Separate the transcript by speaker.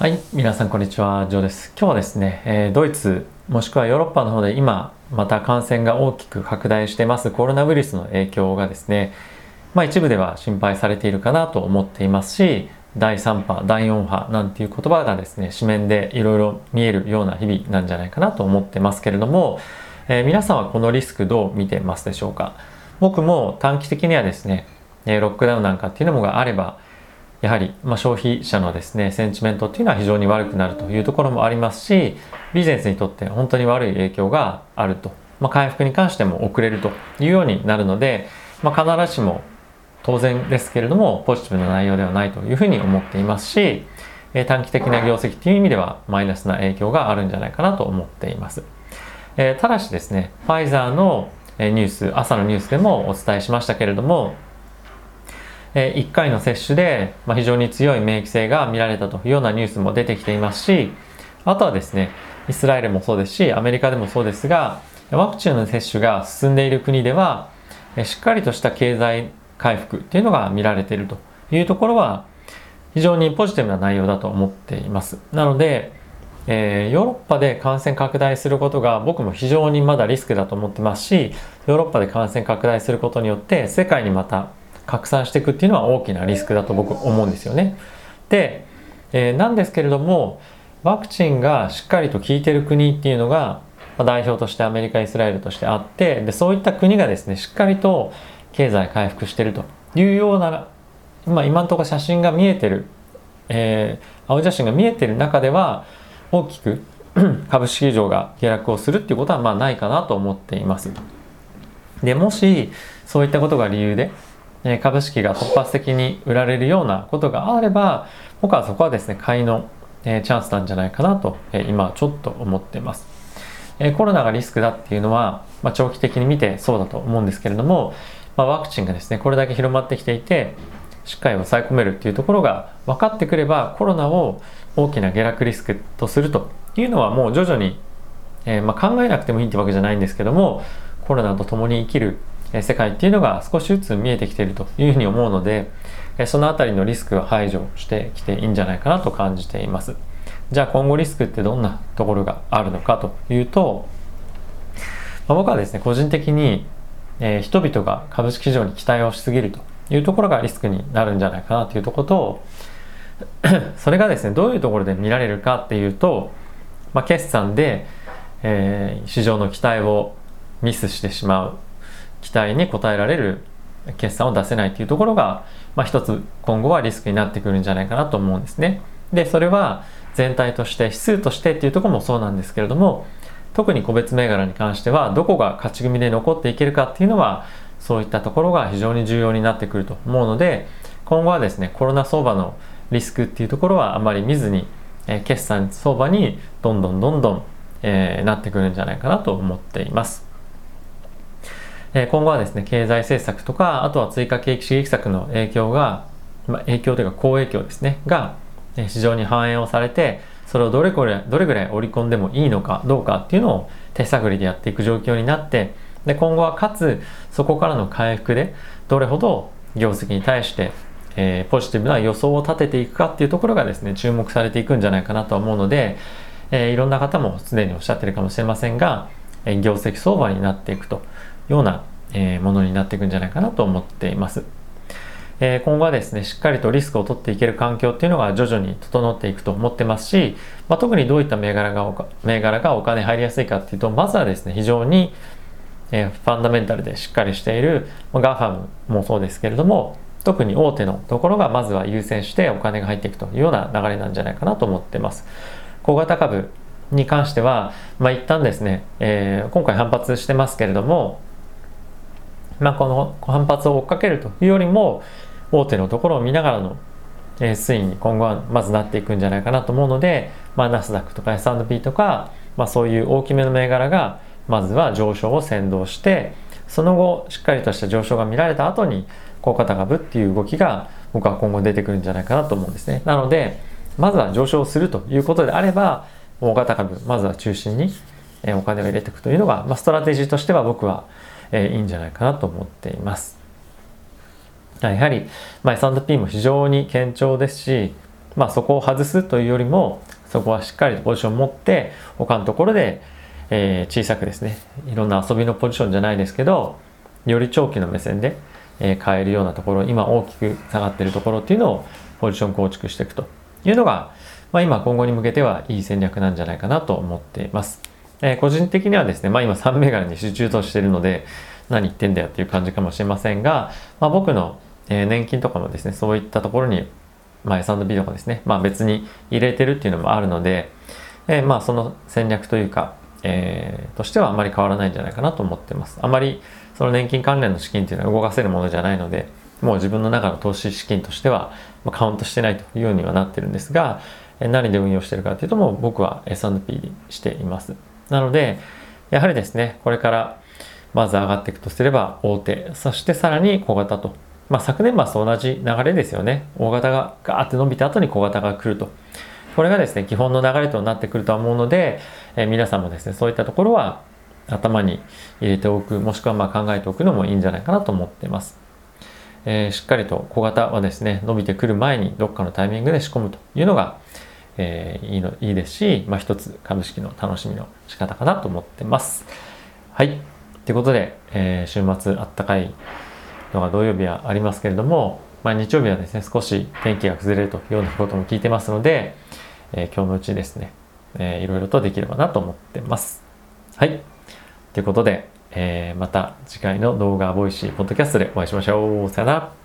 Speaker 1: はい、皆さんこんにちは、ジョーです。今日はですね、えー、ドイツもしくはヨーロッパの方で今また感染が大きく拡大してますコロナウイルスの影響がですね、まあ一部では心配されているかなと思っていますし、第3波、第4波なんていう言葉がですね、紙面でいろいろ見えるような日々なんじゃないかなと思ってますけれども、えー、皆さんはこのリスクどう見てますでしょうか？僕も短期的にはですね、ロックダウンなんかっていうのもがあれば、やはり、まあ、消費者のですねセンチメントっていうのは非常に悪くなるというところもありますしビジネスにとって本当に悪い影響があると、まあ、回復に関しても遅れるというようになるので、まあ、必ずしも当然ですけれどもポジティブな内容ではないというふうに思っていますし短期的な業績という意味ではマイナスな影響があるんじゃないかなと思っています。えただしですねファイザーのニュース朝のニュースでもお伝えしましたけれどもえ1回の接種で、ま非常に強い免疫性が見られたというようなニュースも出てきていますしあとはですねイスラエルもそうですしアメリカでもそうですがワクチンの接種が進んでいる国ではしっかりとした経済回復っていうのが見られているというところは非常にポジティブな内容だと思っています。なので、えー、ヨーロッパで感染拡大することが僕も非常にまだリスクだと思ってますしヨーロッパで感染拡大することによって世界にまた拡散していくっていうのは大きなリスクだと僕思うんですよね。で、えー、なんですけれどもワクチンがしっかりと効いてる国っていうのがま代表としてアメリカイスラエルとしてあってでそういった国がですねしっかりと経済回復してるというような、まあ、今のところ写真が見えてる、えー、青写真が見えてる中では大きく 株式市場が下落をするっていうことはまあないかなと思っています。でもしそういったことが理由で株式が突発的に売られるようなことがあれば僕はそこはですね買いのチャンスなんじゃないかなと今ちょっと思っています。コロナがリスクだっていうのは、まあ、長期的に見てそうだと思うんですけれども、まあ、ワクチンがですねこれだけ広まってきていてしっかり抑え込めるっていうところが分かってくればコロナを大きな下落リスクとするというのはもう徐々に、えー、まあ考えなくてもいいってわけじゃないんですけどもコロナと共に生きる世界っていうのが少しずつ見えてきているというふうに思うのでそのあたりのリスクは排除してきていいんじゃないかなと感じています。じゃあ今後リスクってどんなところがあるのかというと、ま、僕はですね個人的に、え、人々が株式市場に期待をしすぎるというところがリスクになるんじゃないかなというところと それがですねどういうところで見られるかっていうと、まあ、決算で、えー、市場の期待をミスしてしまう。期待に応えられる決算を出せないというところが、まあ、一つ今後はリスクになってくるんじゃないかなと思うんですね。でそれは全体として指数としてっていうとこもそうなんですけれども特に個別銘柄に関してはどこが勝ち組で残っていけるかっていうのはそういったところが非常に重要になってくると思うので今後はですねコロナ相場のリスクっていうところはあまり見ずに、えー、決算相場にどんどんどんどん、えー、なってくるんじゃないかなと思っています。今後はですね、経済政策とか、あとは追加景気刺激策の影響が、まあ、影響というか好影響ですね、が市場に反映をされて、それをどれくらい、どれぐらい織り込んでもいいのかどうかっていうのを手探りでやっていく状況になって、で、今後はかつ、そこからの回復で、どれほど業績に対して、えー、ポジティブな予想を立てていくかっていうところがですね、注目されていくんじゃないかなと思うので、えー、いろんな方もすでにおっしゃってるかもしれませんが、えー、業績相場になっていくと。ような、えものになっていくんじゃないかなと思っています。え今後はですね、しっかりとリスクを取っていける環境っていうのが徐々に整っていくと思ってますし、まあ、特にどういった銘柄が銘柄がお金入りやすいかっていうと、まずはですね、非常に、えファンダメンタルでしっかりしている、まガファムもそうですけれども、特に大手のところがまずは優先してお金が入っていくというような流れなんじゃないかなと思ってます。小型株に関しては、まあ、一旦ですね、えー、今回反発してますけれども、まあ、この反発を追っかけるというよりも大手のところを見ながらの推移に今後はまずなっていくんじゃないかなと思うので、ま、ナスダックとか S&P とか、まあ、そういう大きめの銘柄がまずは上昇を先導してその後しっかりとした上昇が見られた後に小型株っていう動きが僕は今後出てくるんじゃないかなと思うんですね。なのでまずは上昇するということであれば大型株まずは中心にえお金を入れていくというのが、まあ、ストラテジーとしては僕はえ、いいんじゃないかなと思っています。やはり、まあ、S&P も非常に堅調ですし、まあそこを外すというよりもそこはしっかりとポジションを持って他のところで、えー、小さくですねいろんな遊びのポジションじゃないですけどより長期の目線で、えー、変えるようなところ今大きく下がっているところっていうのをポジション構築していくというのが、まあ、今今後に向けてはいい戦略なんじゃないかなと思っています。えー、個人的にはですね、まあ今3銘柄に集中としてるので何言ってんだよっていう感じかもしれませんが、まあ、僕の、え年金とかもですね、そういったところに、まあ、S&P とかですね、まあ別に入れてるっていうのもあるので、えー、まあその戦略というか、えー、としてはあまり変わらないんじゃないかなと思ってます。あまりその年金関連の資金っていうのは動かせるものじゃないので、もう自分の中の投資資金としてはまカウントしてないというようにはなってるんですが、何で運用してるかというともう僕は S&P にしています。なので、やはりですね、これからまず上がっていくとすれば大手、そしてさらに小型と。まあ昨年末と同じ流れですよね。大型がガーって伸びた後に小型が来ると。これがですね、基本の流れとなってくるとは思うので、えー、皆さんもですね、そういったところは頭に入れておく、もしくはま考えておくのもいいんじゃないかなと思っています。えー、しっかりと小型はですね、伸びてくる前にどっかのタイミングで仕込むというのが、えー、いいのいいですし、まあ、一つ株式の楽しみの仕方かなと思ってます。はい。ということで、えー、週末あったかいのが土曜日はありますけれども、まあ、日曜日はですね、少し天気が崩れるというようなことも聞いてますので、えー、今日のうちですね、えー、いろいろとできればなと思ってます。はい。ということで、えー、また次回の動画 Voicyポッドキャストでお会いしましょう。さよなら。